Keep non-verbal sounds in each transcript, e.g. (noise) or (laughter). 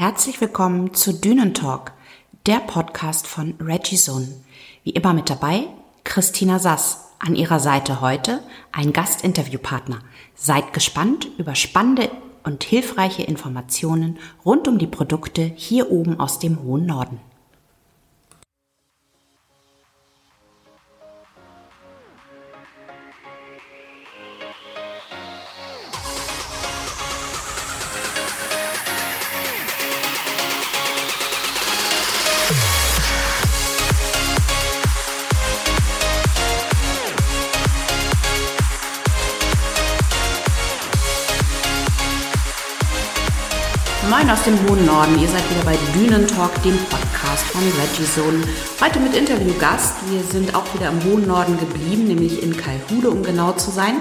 Herzlich willkommen zu Dünentalk, der Podcast von Regizone. Wie immer mit dabei Christina Sass. An ihrer Seite heute ein Gastinterviewpartner. Seid gespannt über spannende und hilfreiche Informationen rund um die Produkte hier oben aus dem hohen Norden. Norden. Ihr seid wieder bei Dünentalk, dem Podcast von Regizone. Heute mit Interviewgast. Wir sind auch wieder im hohen Norden geblieben, nämlich in Kalhude, um genau zu sein.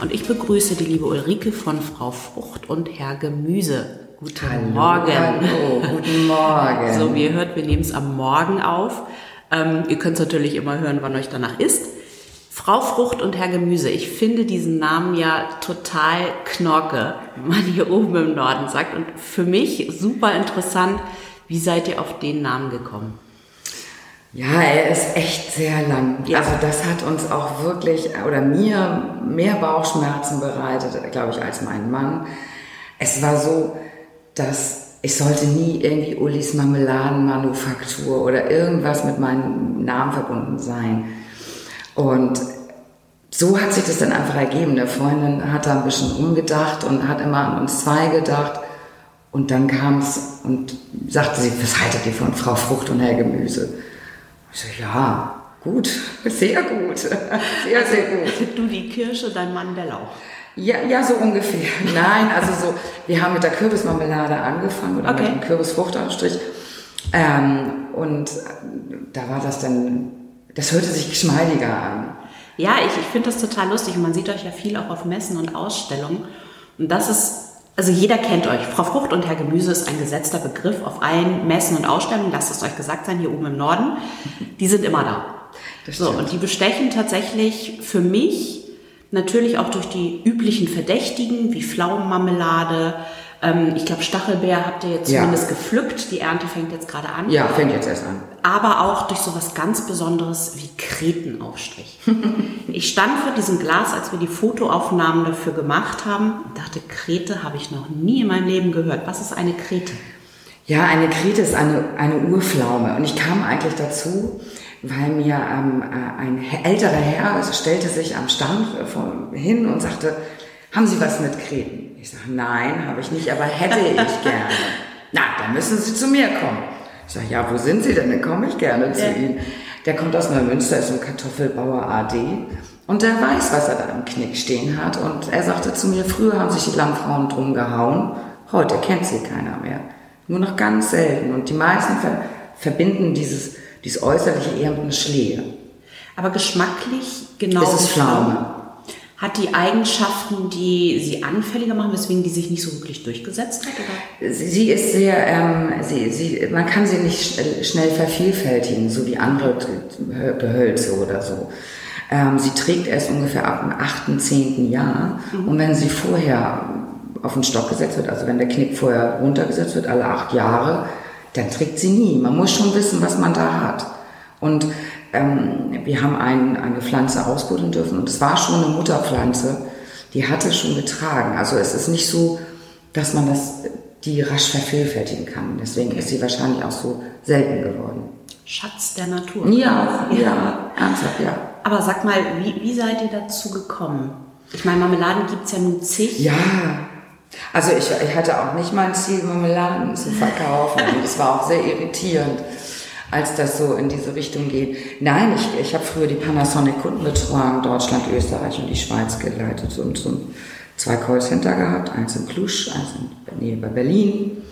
Und ich begrüße die liebe Ulrike von Frau Frucht und Herr Gemüse. Guten hallo, Morgen. Hallo, guten (laughs) Morgen. So, wie ihr hört, wir nehmen es am Morgen auf. Ähm, ihr könnt es natürlich immer hören, wann euch danach ist. Frau Frucht und Herr Gemüse, ich finde diesen Namen ja total knorke, wie man hier oben im Norden sagt. Und für mich super interessant, wie seid ihr auf den Namen gekommen? Ja, er ist echt sehr lang. Ja. Also das hat uns auch wirklich, oder mir, mehr Bauchschmerzen bereitet, glaube ich, als mein Mann. Es war so, dass ich sollte nie irgendwie Ulis Marmeladenmanufaktur oder irgendwas mit meinem Namen verbunden sein. Und so hat sich das dann einfach ergeben. Der Freundin hat da ein bisschen umgedacht und hat immer an uns zwei gedacht. Und dann kam es und sagte sie, was haltet ihr von Frau Frucht und Herr Gemüse? Ich so, ja, gut, (laughs) sehr gut, (laughs) sehr, sehr gut. Du die Kirsche, dein Mann der Lauch. Ja, ja, so ungefähr. (laughs) Nein, also so, wir haben mit der Kürbismarmelade angefangen oder okay. mit dem Kürbisfruchtaufstrich. Ähm, und da war das dann das hörte sich geschmeidiger an. Ja, ich, ich finde das total lustig und man sieht euch ja viel auch auf Messen und Ausstellungen. Und das ist, also jeder kennt euch. Frau Frucht und Herr Gemüse ist ein gesetzter Begriff auf allen Messen und Ausstellungen. Lasst es euch gesagt sein, hier oben im Norden. Die sind immer da. so, und die bestechen tatsächlich für mich natürlich auch durch die üblichen Verdächtigen wie Pflaumenmarmelade, ähm, ich glaube, Stachelbeer habt ihr jetzt zumindest ja. gepflückt. Die Ernte fängt jetzt gerade an. Ja, fängt jetzt erst an. Aber auch durch so was ganz Besonderes wie Kretenaufstrich. (laughs) ich stand vor diesem Glas, als wir die Fotoaufnahmen dafür gemacht haben dachte, Krete habe ich noch nie in meinem Leben gehört. Was ist eine Krete? Ja, eine Krete ist eine, eine Urpflaume. Und ich kam eigentlich dazu, weil mir ähm, äh, ein älterer Herr stellte sich am Stand hin und sagte, haben Sie was mit Kreten? Ich sage, nein, habe ich nicht, aber hätte ich (laughs) gerne. Na, dann müssen Sie zu mir kommen. Ich sage, ja, wo sind Sie denn? Dann komme ich gerne zu ja. Ihnen. Der kommt aus Neumünster, ist ein Kartoffelbauer AD. Und der weiß, was er da im Knick stehen hat. Und er sagte zu mir, früher haben sich die Landfrauen drum gehauen. Heute kennt sie keiner mehr. Nur noch ganz selten. Und die meisten ver verbinden dieses, dieses äußerliche eher mit einer Schläge. Aber geschmacklich genau. Es ist Pflaume hat die Eigenschaften, die sie anfälliger machen, weswegen die sich nicht so wirklich durchgesetzt hat? Oder? Sie ist sehr, ähm, sie, sie, man kann sie nicht schnell vervielfältigen, so wie andere Gehölze oder so. Ähm, sie trägt erst ungefähr ab dem achten, zehnten Jahr. Mhm. Und wenn sie vorher auf den Stock gesetzt wird, also wenn der Knick vorher runtergesetzt wird, alle acht Jahre, dann trägt sie nie. Man muss schon wissen, was man da hat. Und ähm, wir haben ein, eine Pflanze ausbuddeln dürfen und es war schon eine Mutterpflanze, die hatte schon getragen. Also es ist nicht so, dass man das, die rasch vervielfältigen kann. Deswegen ist sie wahrscheinlich auch so selten geworden. Schatz der Natur. Ja, ja, ja ernsthaft, ja. Aber sag mal, wie, wie seid ihr dazu gekommen? Ich meine, Marmeladen gibt es ja nun zig. Ja, also ich, ich hatte auch nicht mein Ziel, Marmeladen zu verkaufen. (laughs) und es war auch sehr irritierend als das so in diese Richtung geht. Nein, ich, ich habe früher die Panasonic Kundenbetreuung Deutschland, Österreich und die Schweiz geleitet und so zwei Callcenter gehabt, eins in Cluj, eins in, nee, bei Berlin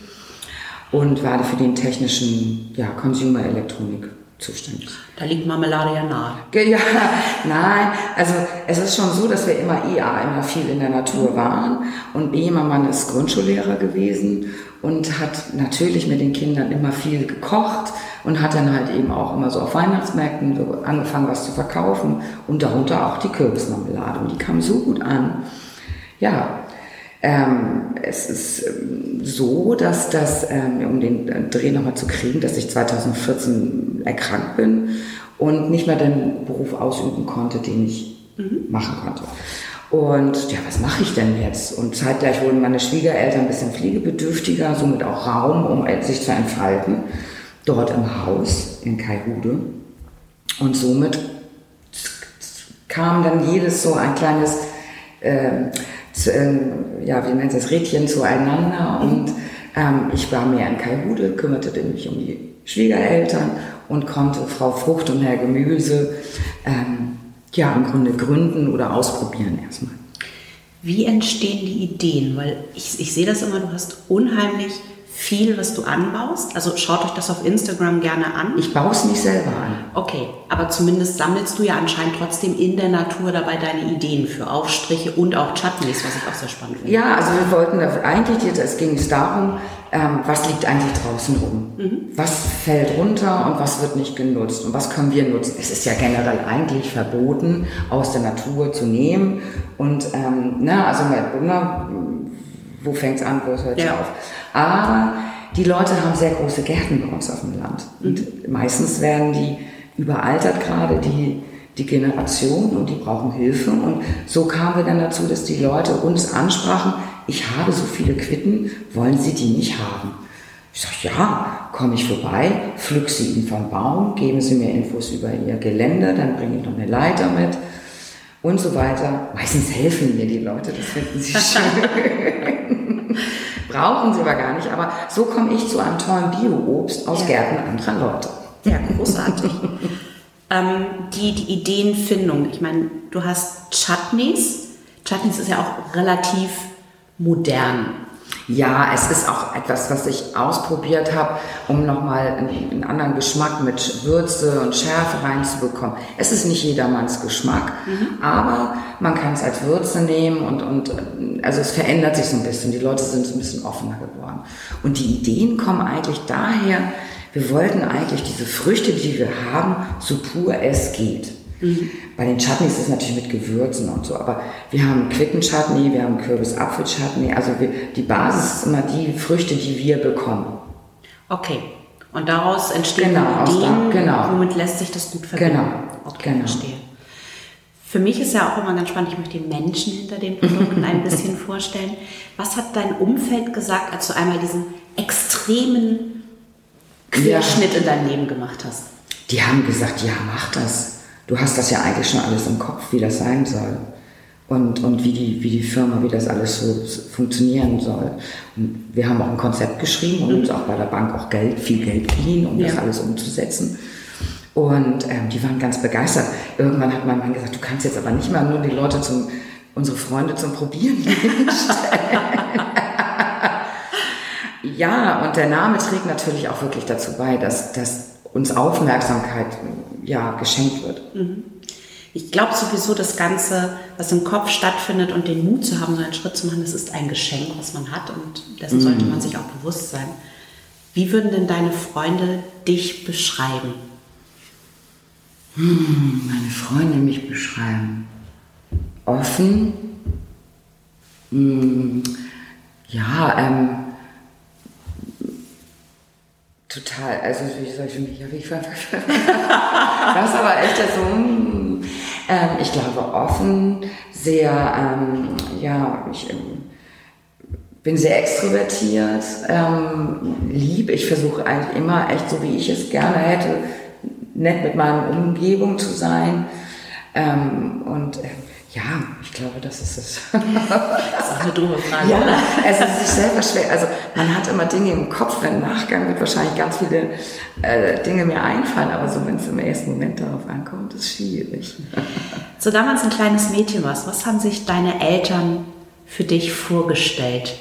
und war für den technischen ja, Consumer Elektronik zuständig. Da liegt Marmelade ja nahe. Ja, (laughs) nein, also es ist schon so, dass wir immer eh immer viel in der Natur waren und B, mein Mann ist Grundschullehrer gewesen und hat natürlich mit den Kindern immer viel gekocht und hat dann halt eben auch immer so auf Weihnachtsmärkten angefangen, was zu verkaufen und darunter auch die Kürbismarmelade und die kam so gut an. Ja, Ähm, es ist ähm, so, dass das, ähm, um den Dreh nochmal zu kriegen, dass ich 2014 erkrankt bin und nicht mehr den Beruf ausüben konnte, den ich mhm. machen konnte. Und ja, was mache ich denn jetzt? Und zeitgleich wurden meine Schwiegereltern ein bisschen pflegebedürftiger, somit auch Raum, um sich zu entfalten, dort im Haus in Kaihude. Und somit kam dann jedes so ein kleines, äh, zu, äh, ja, wie nennt es das, Rädchen zueinander. Und ähm, ich war mehr in Kaihude, kümmerte mich um die Schwiegereltern und konnte Frau Frucht und Herr Gemüse ähm, ja im Grunde gründen oder ausprobieren erstmal. Wie entstehen die Ideen? Weil ich, ich sehe das immer, du hast unheimlich viel, was du anbaust? Also schaut euch das auf Instagram gerne an. Ich baue es nicht selber an. Okay, aber zumindest sammelst du ja anscheinend trotzdem in der Natur dabei deine Ideen für Aufstriche und auch Chutneys, was ich auch sehr spannend finde. Ja, also wir wollten eigentlich, es ging es darum, ähm, was liegt eigentlich draußen rum? Mhm. Was fällt runter und was wird nicht genutzt? Und was können wir nutzen? Es ist ja generell eigentlich verboten, aus der Natur zu nehmen. Und ähm, ne, also ne, wo fängt es an, wo hört es ja. auf? Aber die Leute haben sehr große Gärten bei uns auf dem Land. Und mhm. meistens werden die überaltert gerade, die, die Generation, und die brauchen Hilfe. Und so kamen wir dann dazu, dass die Leute uns ansprachen, ich habe so viele Quitten, wollen Sie die nicht haben? Ich sage, ja, komme ich vorbei, pflück sie Ihnen vom Baum, geben Sie mir Infos über Ihr Gelände, dann bringe ich noch eine Leiter mit und so weiter. Meistens helfen mir die Leute, das finden sie (laughs) schön. Brauchen sie aber gar nicht, aber so komme ich zu einem tollen Bio-Obst aus ja. Gärten anderer Leute. Ja, großartig. ähm, die, die Ideenfindung, ich meine, du hast Chutneys. Chutneys ist ja auch relativ modern. Ja, es ist auch etwas, was ich ausprobiert habe, um nochmal einen, einen anderen Geschmack mit Würze und Schärfe reinzubekommen. Es ist nicht jedermanns Geschmack, mhm. aber man kann es als Würze nehmen und, und also es verändert sich so ein bisschen. Die Leute sind so ein bisschen offener geworden. Und die Ideen kommen eigentlich daher, wir wollten eigentlich diese Früchte, die wir haben, so pur es geht. Mhm. Bei den Chutneys ist es natürlich mit Gewürzen und so, aber wir haben Quitten-Chutney, wir haben Kürbis-Apfel-Chutney, also wir, die Basis ist immer die Früchte, die wir bekommen. Okay. Und daraus entstehen genau, Ideen, da, genau. womit lässt sich das gut verbinden. Genau. Okay, genau. verstehe. Für mich ist ja auch immer ganz spannend, ich möchte den Menschen hinter den Produkten ein bisschen (laughs) vorstellen. Was hat dein Umfeld gesagt, als du einmal diesen extremen Querschnitt ja. in dein Leben gemacht hast? Die haben gesagt, ja, mach das du hast das ja eigentlich schon alles im Kopf, wie das sein soll. Und, und wie, die, wie die Firma, wie das alles so funktionieren soll. Und wir haben auch ein Konzept geschrieben und uns auch bei der Bank auch Geld, viel Geld geliehen, um ja. das alles umzusetzen. Und ähm, die waren ganz begeistert. Irgendwann hat mein Mann gesagt, du kannst jetzt aber nicht mal nur die Leute zum, unsere Freunde zum Probieren (laughs) stellen. ja, und der Name trägt natürlich auch wirklich dazu bei, dass, dass uns Aufmerksamkeit ja, geschenkt wird. Mhm. Ich glaube sowieso, das Ganze, was im Kopf stattfindet und den Mut zu haben, so einen Schritt zu machen, das ist ein Geschenk, was man hat und dessen sollte mhm. man sich auch bewusst sein. Wie würden denn deine Freunde dich beschreiben? Hm, meine Freunde mich beschreiben. Offen. Hm, ja, ähm, Total, also wie soll ich mich, wie ich (laughs) das ist aber echt so, hm, ähm, ich glaube offen, sehr, ähm, ja, ich ähm, bin sehr extrovertiert, ähm, lieb, ich versuche eigentlich immer echt so, wie ich es gerne hätte, nett mit meiner Umgebung zu sein. Ähm, und äh, ja, ich glaube, das ist es. (laughs) das ist auch eine dumme Frage. Ja, oder? es ist sich selber schwer. Also man hat immer Dinge im Kopf, im Nachgang wird wahrscheinlich ganz viele äh, Dinge mir einfallen, aber so wenn es im ersten Moment darauf ankommt, ist es schwierig. (laughs) So damals ein kleines Mädchen warst, was haben sich deine Eltern für dich vorgestellt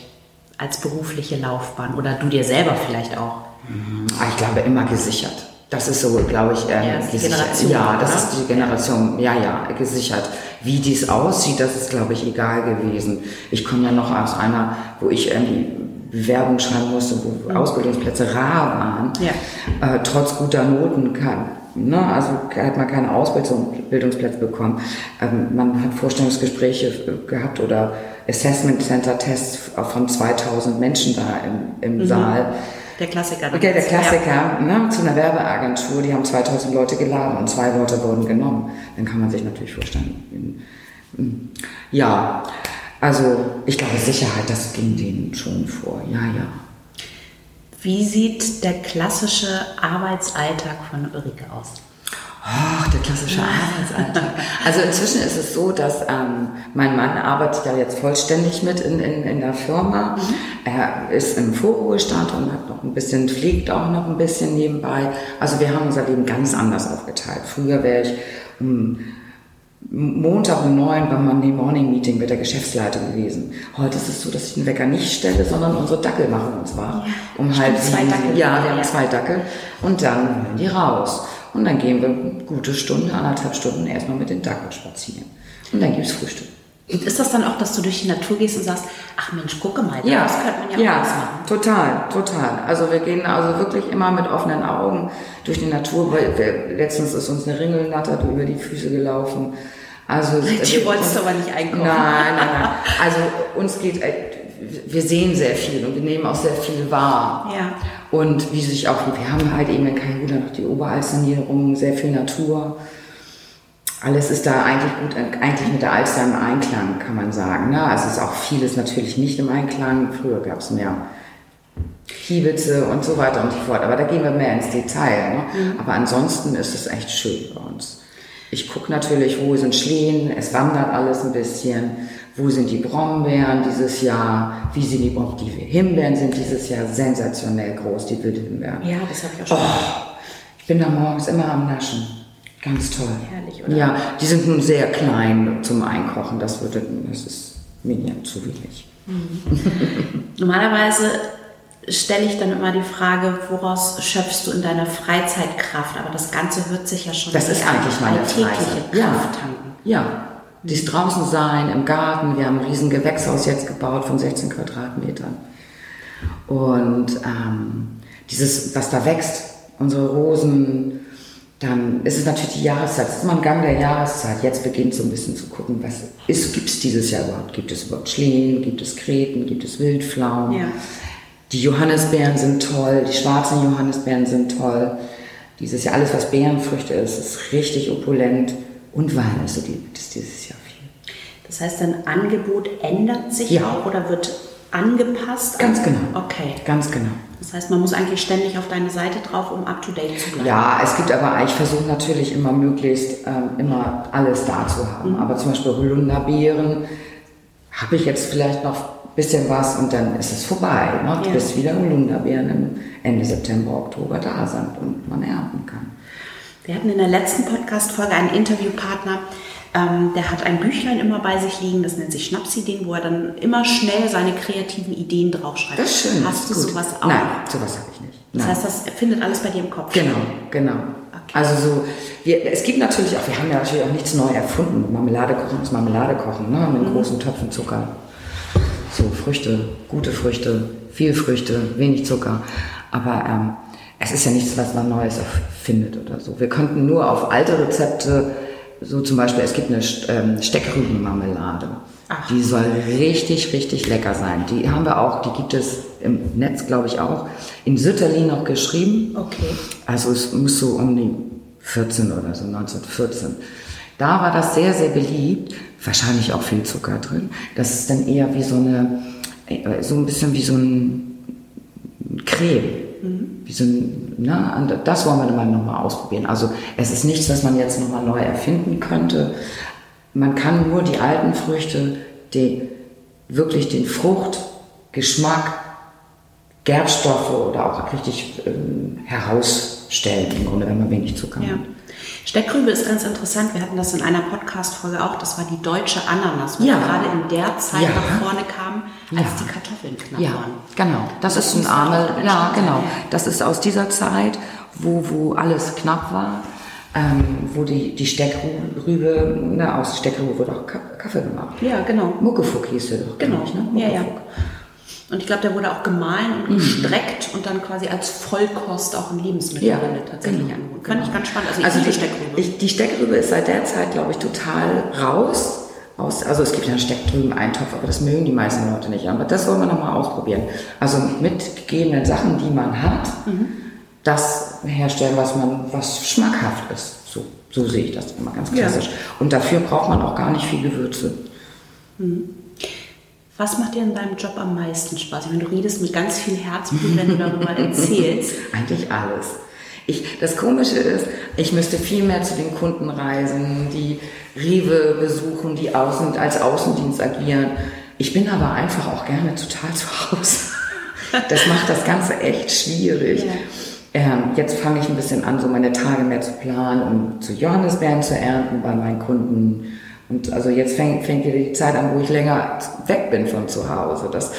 als berufliche Laufbahn oder du dir selber vielleicht auch? Mhm. Ich glaube immer gesichert. Das ist so, glaube ich, ähm, ja, die Generation. Ja, das oder? ist die Generation, ja, ja, gesichert. Wie dies aussieht, das ist, glaube ich, egal gewesen. Ich komme ja noch aus einer, wo ich irgendwie Bewerbung schreiben musste, wo mhm. Ausbildungsplätze rar waren, ja. äh, trotz guter Noten kann. Ne? Also hat man keine Ausbildungsplätze bekommen. Ähm, man hat Vorstellungsgespräche äh, gehabt oder Assessment Center Tests von 2000 Menschen da im, im mhm. Saal. Der Klassiker. Okay, der Klassiker, ja. ne, zu einer Werbeagentur, die haben 2000 Leute geladen und zwei Leute wurden genommen. Dann kann man sich natürlich vorstellen. Ja, also ich glaube Sicherheit, das ging denen schon vor. Ja, ja. Wie sieht der klassische Arbeitsalltag von Ulrike aus? Ach, der klassische Arbeitsalltag. Also inzwischen ist es so, dass ähm, mein Mann arbeitet ja jetzt vollständig mit in, in, in der Firma. Mhm. Er ist im Vorruhestand und hat noch ein bisschen, fliegt auch noch ein bisschen nebenbei. Also wir haben unser Leben ganz anders aufgeteilt. Früher wäre ich um Montag um neun beim Monday Morning Meeting mit der Geschäftsleitung gewesen. Heute ist es so, dass ich den Wecker nicht stelle, sondern unsere Dackel machen uns wahr. Ja, um halb zwei Dackel. Ja, wir haben zwei Dackel. Und dann hören die raus. Und dann gehen wir eine gute Stunde, anderthalb Stunden erstmal mit den Dackeln spazieren. Und dann gibt es Frühstück. Und ist das dann auch, dass du durch die Natur gehst und sagst, ach Mensch, gucke mal, ja, das könnte man ja, ja auch machen? total, total. Also wir gehen also wirklich immer mit offenen Augen durch die Natur. Weil wir, letztens ist uns eine Ringelnatter über die Füße gelaufen. Also, die wolltest du aber nicht einkaufen. Nein, nein, nein. Also uns geht, äh, wir sehen sehr viel und wir nehmen auch sehr viel wahr. Ja. Und wie sich auch, wir haben halt eben in Kaihuda noch die Oberalsterniederung, sehr viel Natur alles ist da eigentlich gut, eigentlich mit der Alster im Einklang, kann man sagen. Ne? Also ist auch vieles natürlich nicht im Einklang. Früher gab es mehr Kiebitze und so weiter und so fort. Aber da gehen wir mehr ins Detail. Ne? Mhm. Aber ansonsten ist es echt schön bei uns. Ich gucke natürlich, wo sind Schlehen, es wandert alles ein bisschen. Wo sind die Brombeeren dieses Jahr? Wie sind die Brombeeren? Die Himbeeren sind dieses Jahr sensationell groß, die Wildhimbeeren. Ja, das habe ich auch schon. Oh, ich bin da morgens immer am Naschen. Ganz toll. Herrlich, oder? Ja, die sind nun sehr klein zum Einkochen. Das, würde, das ist mir ja zu wenig. Mhm. (laughs) Normalerweise stelle ich dann immer die Frage, woraus schöpfst du in deiner Freizeit Kraft? Aber das Ganze wird sich ja schon das ist eigentlich meine alltägliche Freizeit. Kraft ja. tanken. Ja, dies draußen sein, im Garten. Wir haben ein riesen Gewächshaus jetzt gebaut von 16 Quadratmetern. Und ähm, dieses, was da wächst, unsere Rosen, dann ist es natürlich die Jahreszeit. Es ist immer ein Gang der Jahreszeit. Jetzt beginnt so ein bisschen zu gucken, was gibt es dieses Jahr überhaupt? Gibt es überhaupt Schlehen? Gibt es Kreten? Gibt es Wildpflaumen? Ja. Die Johannisbeeren sind toll, die schwarzen Johannisbeeren sind toll. Dieses Jahr alles, was Beerenfrüchte ist, ist richtig opulent. Und Walnüsse gibt es dieses Jahr viel. Das heißt, dein Angebot ändert sich ja. auch oder wird angepasst? Ganz genau. Okay. Ganz genau. Das heißt, man muss eigentlich ständig auf deine Seite drauf, um up to date zu bleiben. Ja, es gibt aber, ich versuche natürlich immer möglichst ähm, immer alles da zu haben. Mhm. Aber zum Beispiel Holunderbeeren habe ich jetzt vielleicht noch ein bisschen was und dann ist es vorbei, ne? ja. bis wieder Holunderbeeren Ende September, Oktober da sind und man ernten kann. Wir hatten in der letzten Podcast-Folge einen Interviewpartner, ähm, der hat ein Büchlein immer bei sich liegen, das nennt sich Schnapsideen, wo er dann immer schnell seine kreativen Ideen draufschreibt. Das ist schön. Hast du gut. sowas auch? Nein, sowas habe ich nicht. Nein. Das heißt, das findet alles bei dir im Kopf. Genau, genau. Okay. Also so, wir, es gibt natürlich auch, wir haben ja natürlich auch nichts neu erfunden. Marmelade kochen ist Marmelade kochen, ne? mit mhm. großen Töpfen Zucker. So Früchte, gute Früchte, viel Früchte, wenig Zucker. Aber ähm, es ist ja nichts, was man Neues erfindet oder so. Wir könnten nur auf alte Rezepte so zum Beispiel, es gibt eine ähm, Steckrübenmarmelade. Ach. Die soll richtig, richtig lecker sein. Die haben wir auch, die gibt es im Netz, glaube ich, auch. In Sütterlin noch geschrieben. Okay. Also es muss so um die 14 oder so, 1914. Da war das sehr, sehr beliebt. Wahrscheinlich auch viel Zucker drin. Das ist dann eher wie so eine, äh, so ein bisschen wie so ein Creme. Wie so ein, das wollen wir mal nochmal ausprobieren. Also es ist nichts, was man jetzt nochmal neu erfinden könnte. Man kann nur die alten Früchte, die wirklich den Fruchtgeschmack, Gerbstoffe oder auch richtig ähm, herausstellen, im Grunde, wenn man wenig Zucker ja. hat. Steckrübe ist ganz interessant. Wir hatten das in einer Podcast-Folge auch. Das war die deutsche Ananas, was ja. gerade in der Zeit ja. nach vorne kam, als ja. die Kartoffeln knapp ja. waren. Genau, das, das ist ein arme, ja, genau. Das ist aus dieser Zeit, wo, wo alles knapp war. Ähm, wo die, die Steckrübe, na, aus Steckrübe wurde auch Kaffee gemacht. Ja, genau. Muckefuck hieß der doch. Genau, ich, ne? Ja, ja. Und ich glaube, der wurde auch gemahlen und Mhm. gestreckt und dann quasi als Vollkost auch in Lebensmittel Ja, tatsächlich genau. Fand ich ganz spannend. Also, Also die Steckrübe. Ich, die Steckrübe ist seit der Zeit, glaube ich, total raus. Aus, also es gibt ja einen Steckrüben-Eintopf, aber das mögen die meisten Leute nicht. Aber das wollen wir nochmal ausprobieren. Also mit gegebenen Sachen, die man hat, das herstellen, was man, was schmackhaft ist. So, so sehe ich das immer ganz Ja. klassisch. Und dafür braucht man auch gar nicht viel Gewürze. Was macht dir in deinem Job am meisten Spaß? Ich meine, du redest mit ganz viel Herzblut, wenn du darüber (laughs) erzählst. Eigentlich alles. Ich, das Komische ist, ich müsste viel mehr zu den Kunden reisen, die Rewe besuchen, die außen, als Außendienst agieren. Ich bin aber einfach auch gerne total zu Hause. (laughs) Das macht das Ganze echt schwierig. Ja. Ähm, jetzt fange ich ein bisschen an, so meine Tage mehr zu planen, um zu Johannisbeeren zu ernten bei meinen Kunden. Und also jetzt fängt, fängt wieder die Zeit an, wo ich länger weg bin von zu Hause. Das,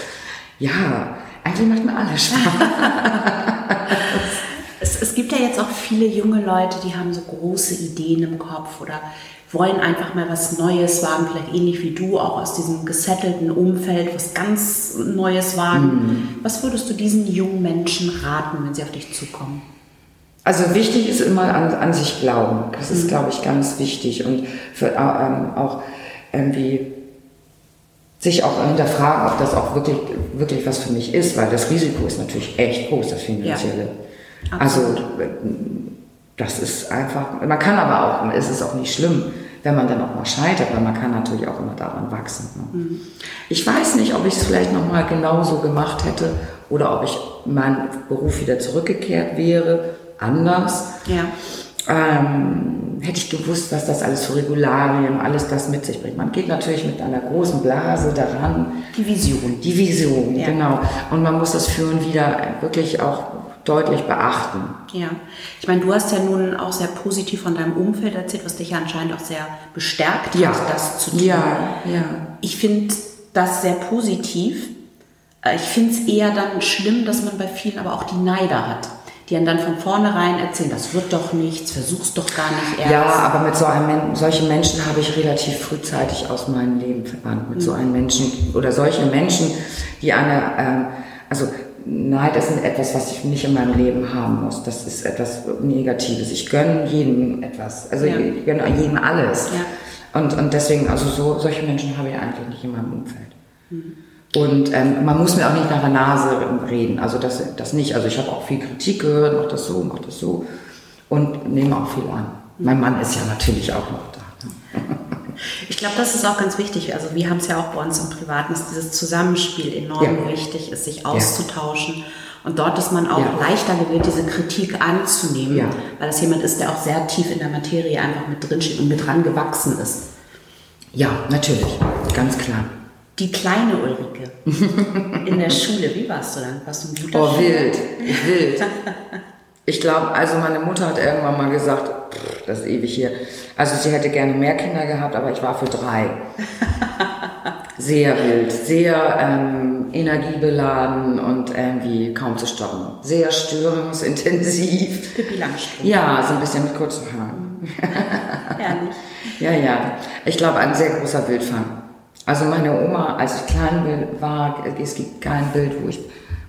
ja, eigentlich macht mir alles Spaß. (laughs) Es, es gibt ja jetzt auch viele junge Leute, die haben so große Ideen im Kopf oder wollen einfach mal was Neues wagen, vielleicht ähnlich wie du, auch aus diesem gesettelten Umfeld, was ganz Neues wagen. Was würdest du diesen jungen Menschen raten, wenn sie auf dich zukommen? Also wichtig ist immer an, an sich glauben. Das ist, glaube ich, ganz wichtig. Und für, ähm, auch irgendwie sich auch hinterfragen, ob das auch wirklich, wirklich was für mich ist, weil das Risiko ist natürlich echt groß, das Finanzielle. Ja, absolut. äh, das ist einfach, man kann aber auch, es ist auch nicht schlimm, wenn man dann auch mal scheitert, weil man kann natürlich auch immer daran wachsen. Ne? Ich weiß nicht, ob ich es vielleicht nochmal genauso gemacht hätte oder ob ich meinen Beruf wieder zurückgekehrt wäre, anders. Ja. Ähm, hätte ich gewusst, was das alles für Regularien, alles das mit sich bringt. Man geht natürlich mit einer großen Blase daran. Die Vision. Die Vision, Ja. genau. Und man muss das Führen wieder wirklich auch deutlich beachten. Ja, ich meine, du hast ja nun auch sehr positiv von deinem Umfeld erzählt, was dich ja anscheinend auch sehr bestärkt Ja. hat, das zu tun. Ja, ja. Ich finde das sehr positiv. Äh, Ich finde es eher dann schlimm, dass man bei vielen aber auch die Neider hat, die einem dann von vornherein erzählen, das wird doch nichts, versuch's doch gar nicht erst. Ja, aber mit so einem solchen Menschen habe ich relativ frühzeitig aus meinem Leben verbannt. Mit so einem Menschen oder solche Menschen, die eine, ähm, also Neid ist etwas, was ich nicht in meinem Leben haben muss. Das ist etwas Negatives. Ich gönne jedem etwas. Also Ja. ich gönne jedem alles. Ja. Und, und deswegen, also so, solche Menschen habe ich eigentlich nicht in meinem Umfeld. Und ähm, man muss mir auch nicht nach der Nase reden, also das, das nicht. Also ich habe auch viel Kritik gehört, mach das so, mach das so und nehme auch viel an. Mein Mann ist ja natürlich auch noch da. (laughs) Ich glaube, das ist auch ganz wichtig. Also wir haben es ja auch bei uns im Privaten, dass dieses Zusammenspiel enorm Ja. wichtig ist, sich auszutauschen. Und dort ist man auch Ja. leichter gewillt, diese Kritik anzunehmen, Ja. weil das jemand ist, der auch sehr tief in der Materie einfach mit drinsteht und mit dran gewachsen ist. Ja, natürlich, ganz klar. Die kleine Ulrike in der Schule, wie warst du dann? Warst du ein guter Oh, Schüler? wild, wild. (laughs) Ich glaube, also meine Mutter hat irgendwann mal gesagt, das ist ewig hier. Also sie hätte gerne mehr Kinder gehabt, aber ich war für drei. (laughs) Sehr wild, sehr ähm, energiebeladen und irgendwie kaum zu stoppen. Sehr störungsintensiv. Pippi Langstrumpf. Ja, so ein bisschen mit kurzen Haaren. (laughs) Herrlich. Ja, ja. Ich glaube, ein sehr großer Wildfang. Also meine Oma, als ich klein war, es gibt kein Bild, wo ich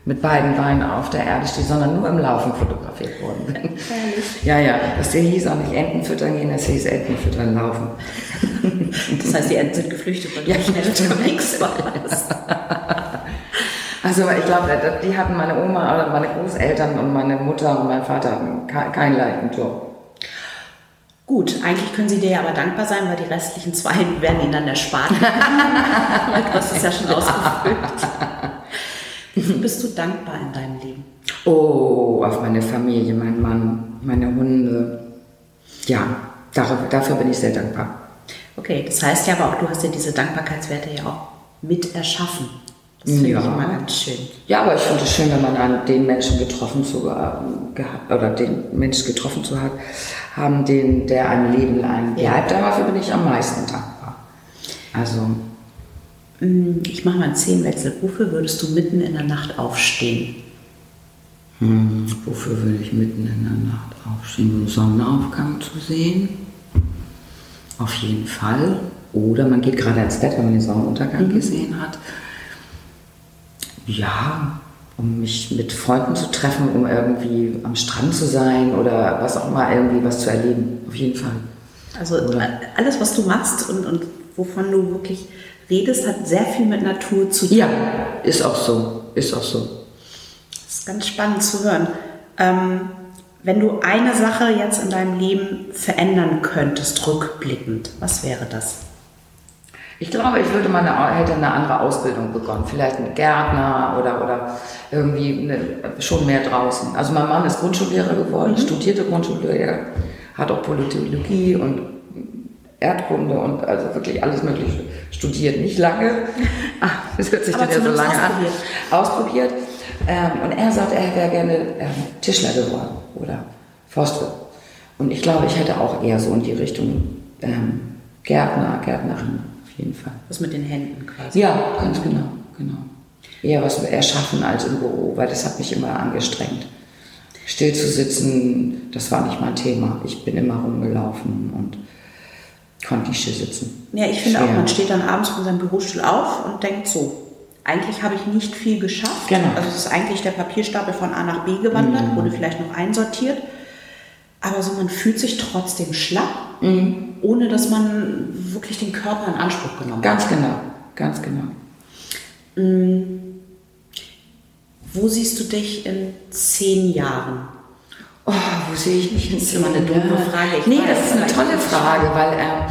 mit beiden Beinen auf der Erde stehe, sondern nur im Laufen fotografiert worden bin. Herrlich. Ja, ja. Das hieß auch nicht Enten füttern gehen, das hieß Enten füttern laufen. (laughs) Das heißt, die Enten sind geflüchtet, weil Ja, du schnell stimmt. unterwegs warst. (laughs) Also ich glaube, die hatten meine Oma oder meine Großeltern und meine Mutter und mein Vater hatten ke- keinen leichten Job. Gut, eigentlich können sie dir ja aber dankbar sein, weil die restlichen zwei werden ihnen dann erspart. (laughs) Du hast es ja schon ausgefüllt. Wofür bist du dankbar in deinem Leben? Oh, auf meine Familie, mein Mann, meine Hunde. Ja, dafür, dafür bin ich sehr dankbar. Okay, das heißt ja aber auch, du hast ja diese Dankbarkeitswerte ja auch mit erschaffen. Das finde Ja. ich immer ganz schön. Ja, aber ich finde es schön, wenn man an den Menschen getroffen zu ähm, gehabt oder den Menschen getroffen zu hat, haben, den, der ein Leben lang Ja. bleibt. Dafür bin ich am meisten dankbar. Also, Ich mache mal einen Zehnwechsel. Wofür würdest du mitten in der Nacht aufstehen? hm, wofür will ich mitten in der Nacht aufstehen, um Sonnenaufgang zu sehen? Auf jeden Fall. Oder man geht gerade ins Bett, wenn man den Sonnenuntergang gesehen hat. Ja, um mich mit Freunden zu treffen, um irgendwie am Strand zu sein oder was auch immer, irgendwie was zu erleben. Auf jeden Fall. Also oder? alles, was du machst und, und wovon du wirklich redest, hat sehr viel mit Natur zu tun. Ja, ist auch so. Ist auch so. Das ist ganz spannend zu hören. Ähm, wenn du eine Sache jetzt in deinem Leben verändern könntest, rückblickend, was wäre das? Ich glaube, ich würde mal eine, hätte eine andere Ausbildung begonnen. Vielleicht ein Gärtner oder, oder irgendwie eine, schon mehr draußen. Also mein Mann ist Grundschullehrer geworden, mhm. studierte Grundschullehrer, hat auch Politologie und Erdkunde und also wirklich alles Mögliche studiert. Nicht lange, (laughs) das hört sich dann ja so lange ausprobiert. an. Ausprobiert. Ähm, und er sagt, er wäre gerne ähm, Tischler geworden oder Forstwirt. Und ich glaube, ich hätte auch eher so in die Richtung ähm, Gärtner, Gärtnerin auf jeden Fall. Was mit den Händen quasi? Ja, ganz genau, genau. Eher was erschaffen als im Büro, weil das hat mich immer angestrengt. Still zu sitzen, das war nicht mein Thema. Ich bin immer rumgelaufen und still sitzen. Ja, ich finde Schwer. auch, man steht dann abends von seinem Bürostuhl auf und denkt so, eigentlich habe ich nicht viel geschafft. Genau. Also es ist eigentlich der Papierstapel von A nach B gewandert, mhm. wurde vielleicht noch einsortiert. Aber so man fühlt sich trotzdem schlapp, mhm. ohne dass man wirklich den Körper in Anspruch genommen ganz hat. Ganz genau, ganz genau. Mhm. Wo siehst du dich in zehn Jahren? Oh, wo sehe ich mich in? Das ist immer eine dumme Frage. Ich nee, das ist eine tolle Frage, weil äh,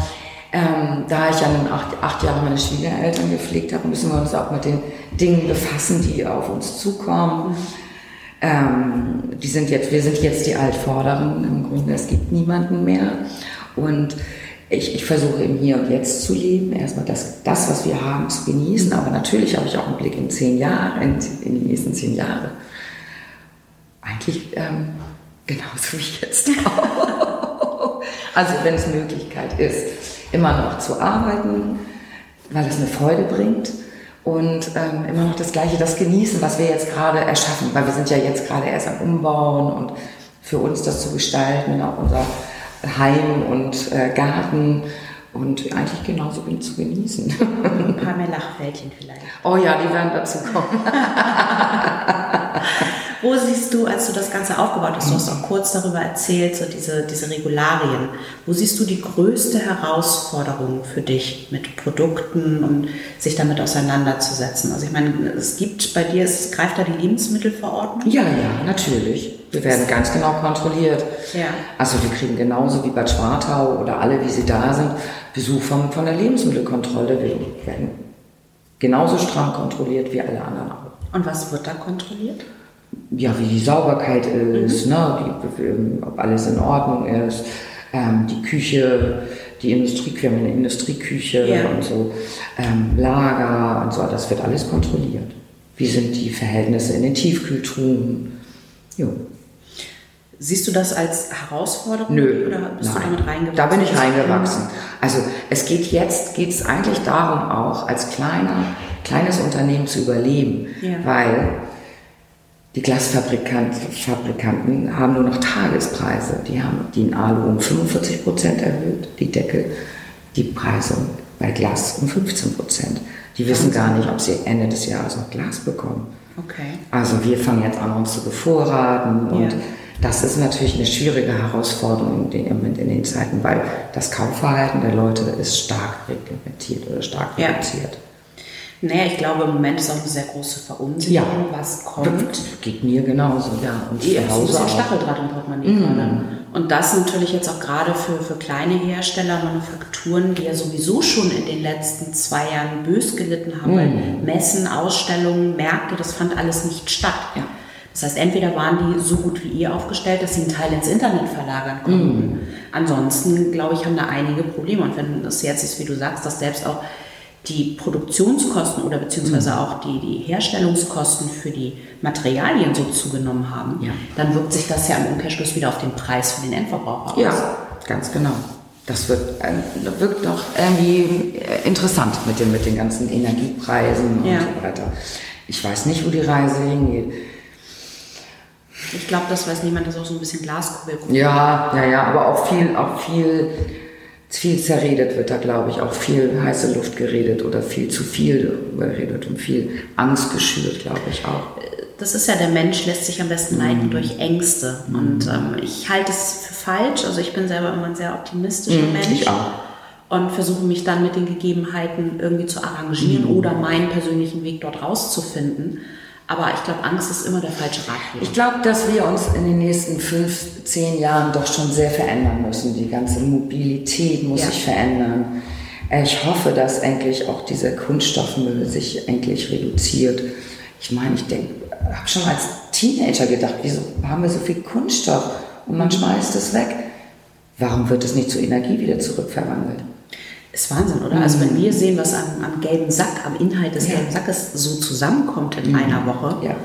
ähm, da ich ja nun acht, acht Jahre meine Schwiegereltern gepflegt habe, müssen wir uns auch mit den Dingen befassen, die auf uns zukommen. Mhm. Ähm, die sind jetzt, wir sind jetzt die Altvorderen im Grunde, es gibt niemanden mehr. Und ich, ich versuche im Hier und Jetzt zu leben, erstmal das, das, was wir haben, zu genießen. Aber natürlich habe ich auch einen Blick in zehn Jahre, in, in die nächsten zehn Jahre. Eigentlich ähm, genauso wie jetzt auch. also wenn es Möglichkeit ist immer noch zu arbeiten, weil es eine Freude bringt und ähm, immer noch das Gleiche, das genießen, was wir jetzt gerade erschaffen, weil wir sind ja jetzt gerade erst am Umbauen und für uns das zu gestalten, auch unser Heim und äh, Garten und eigentlich genauso zu genießen. Ein paar mehr Lachfältchen vielleicht. Oh ja, die werden dazu kommen. (laughs) Wo siehst du, als du das Ganze aufgebaut hast, du hast auch kurz darüber erzählt, so diese, diese Regularien, wo siehst du die größte Herausforderung für dich mit Produkten und sich damit auseinanderzusetzen? Also ich meine, es gibt bei dir, es greift da die Lebensmittelverordnung? Ja, ja, natürlich. Wir werden ganz genau kontrolliert. Ja. Also wir kriegen genauso wie Bad Schwartau oder alle, wie sie da sind, Besuch von, von der Lebensmittelkontrolle. Wir werden genauso streng kontrolliert wie alle anderen auch. Und was wird da kontrolliert? Ja, wie die Sauberkeit ist, mhm. ne, die, ob alles in Ordnung ist, ähm, die Küche, die Industrie, wir haben eine Industrieküche ja. und so, ähm, Lager und so, das wird alles kontrolliert. Wie sind die Verhältnisse in den Tiefkühltruhen? Jo. Siehst du das als Herausforderung Nö, oder bist nein. du damit reingewachsen? Da bin ich reingewachsen. Also es geht jetzt, geht es eigentlich darum auch, als kleiner, kleines Unternehmen zu überleben, ja. weil die Glasfabrikanten haben nur noch Tagespreise. Die haben die in Alu um 45 Prozent erhöht, die Deckel, die Preise bei Glas um 15 Prozent. Die wissen gar nicht, ob sie Ende des Jahres noch Glas bekommen. Okay. Also wir fangen jetzt an, uns zu bevorraten und ja. das ist natürlich eine schwierige Herausforderung in den, in den Zeiten, weil das Kaufverhalten der Leute ist stark reglementiert oder stark reduziert. Ja. Naja, ich glaube, im Moment ist auch eine sehr große Verunsicherung, ja. was kommt. Geht mir genauso, ja. Und zu Hause ein bisschen Stacheldraht im Portemonnaie mm. gerade. Und das natürlich jetzt auch gerade für, für kleine Hersteller, Manufakturen, die ja sowieso schon in den letzten zwei Jahren bös gelitten haben, mm. weil Messen, Ausstellungen, Märkte, das fand alles nicht statt. Ja. Das heißt, entweder waren die so gut wie ihr aufgestellt, dass sie einen Teil ins Internet verlagern konnten. Mm. Ansonsten, glaube ich, haben da einige Probleme. Und wenn es jetzt ist, wie du sagst, dass selbst auch die Produktionskosten oder beziehungsweise mhm. auch die, die Herstellungskosten für die Materialien so zugenommen haben, ja. dann wirkt sich das ja im Umkehrschluss wieder auf den Preis für den Endverbraucher aus. Ja, ganz genau. Das wird, äh, wirkt doch irgendwie äh, interessant mit den, mit den ganzen Energiepreisen und ja. so weiter. Ich weiß nicht, wo die Reise hingeht. Ich glaube, das weiß niemand, das ist auch so ein bisschen Glaskugel. Ja, ja, ja, aber auch viel, auch viel viel zerredet wird da, glaube ich, auch viel heiße Luft geredet oder viel zu viel geredet und viel Angst geschürt, glaube ich auch. Das ist ja der Mensch, lässt sich am besten leiten mhm. durch Ängste. Mhm. Und ähm, ich halte es für falsch. Also ich bin selber immer ein sehr optimistischer mhm, Mensch. Ich auch. Und versuche mich dann mit den Gegebenheiten irgendwie zu arrangieren mhm. oder meinen persönlichen Weg dort rauszufinden. Aber ich glaube, Angst ist immer der falsche Ratgeber. Ich glaube, dass wir uns in den nächsten fünf, zehn Jahren doch schon sehr verändern müssen. Die ganze Mobilität muss ja. sich verändern. Äh, ich hoffe, dass endlich auch dieser Kunststoffmüll sich endlich reduziert. Ich meine, ich denke, habe schon als Teenager gedacht, wieso haben wir so viel Kunststoff und man schmeißt es weg? Warum wird es nicht zur Energie wieder zurückverwandelt? Ist Wahnsinn, oder? Mhm. Also wenn wir sehen, was am, am, gelben Sack, am Inhalt des ja. gelben Sackes so zusammenkommt in mhm. einer Woche. Ja.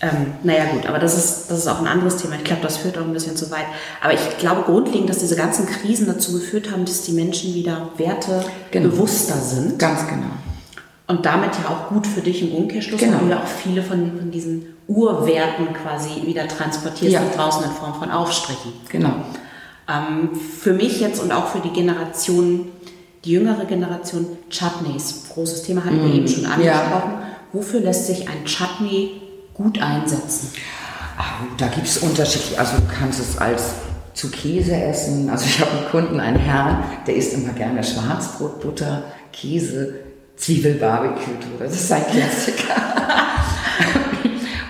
Ähm, naja gut, aber das ist, das ist auch ein anderes Thema. Ich glaube, das führt auch ein bisschen zu weit. Aber ich glaube grundlegend, dass diese ganzen Krisen dazu geführt haben, dass die Menschen wieder Werte genau. bewusster sind. Ganz genau. Und damit ja auch gut für dich im Umkehrschluss, genau. weil du ja auch viele von, von diesen Urwerten quasi wieder transportierst, ja. draußen in Form von Aufstrichen. Genau. Ähm, für mich jetzt und auch für die Generation die jüngere Generation Chutneys. Großes Thema hatten wir mm, eben schon angesprochen. Ja. Wofür lässt sich ein Chutney gut einsetzen? Ah, da gibt es unterschiedliche. Also du kannst es als zu Käse essen. Also ich habe einen Kunden, einen Herrn, der isst immer gerne Schwarzbrot, Butter, Käse, Zwiebel, Barbecue. Das ist sein Klassiker.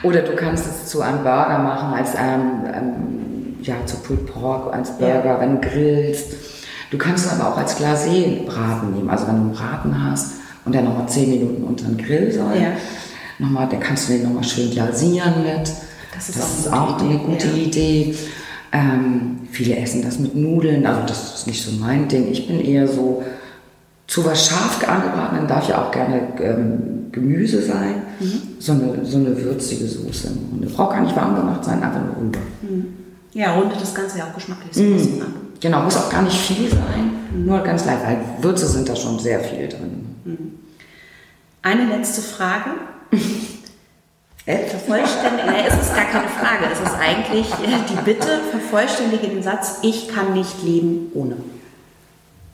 Oder du kannst es zu einem Burger machen, als ähm, ähm, ja, zu Pulled Pork, als Burger, ja. wenn du grillst. Du kannst aber auch als Glacé-Braten nehmen. Also wenn du einen Braten hast und der nochmal 10 Minuten unter den Grill soll, ja. nochmal, dann kannst du den nochmal schön glasieren mit. Das ist, das auch, eine gute ja. Idee. Ähm, viele essen das mit Nudeln, also das ist nicht so mein Ding. Ich bin eher so zu was scharf angebratenen darf ja auch gerne ähm, Gemüse sein. Mhm. So, eine, so eine würzige Soße. Und eine Frau kann nicht warm gemacht sein, einfach nur rüber. Mhm. Ja, rundet das Ganze ja auch geschmacklich so ein mhm. bisschen ab. Genau, muss auch gar nicht viel sein, nur ganz leicht, weil Würze sind da schon sehr viel drin. Mhm. Eine letzte Frage. (laughs) Vervollständige, nee, es ist gar keine Frage, es ist eigentlich die Bitte, vervollständige den Satz, ich kann nicht leben ohne.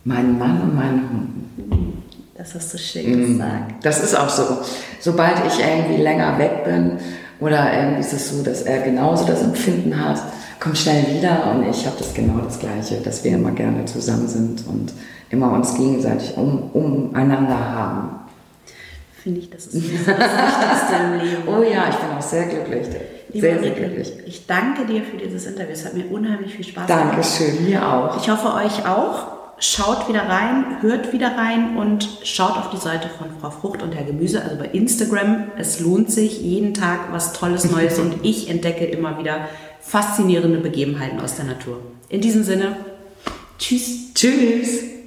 Mein Mann und mein Hund. Das hast du schön gesagt. Das ist auch so. Sobald ich irgendwie länger weg bin oder irgendwie ist es so, dass er genauso das Empfinden hat, komm schnell wieder und ich habe das genau das Gleiche, dass wir immer gerne zusammen sind und immer uns gegenseitig um, umeinander haben. Finde ich, das ist das Wichtigste im Leben. Oh ja, ich bin auch sehr glücklich. Liebe sehr, sehr glücklich. Ich danke dir für dieses Interview. Es hat mir unheimlich viel Spaß gemacht. Dankeschön, mir auch. Ich hoffe, euch auch. Schaut wieder rein, hört wieder rein und schaut auf die Seite von Frau Frucht und Herr Gemüse, also bei Instagram. Es lohnt sich jeden Tag was Tolles Neues (laughs) und ich entdecke immer wieder faszinierende Begebenheiten aus der Natur. In diesem Sinne, tschüss. Tschüss.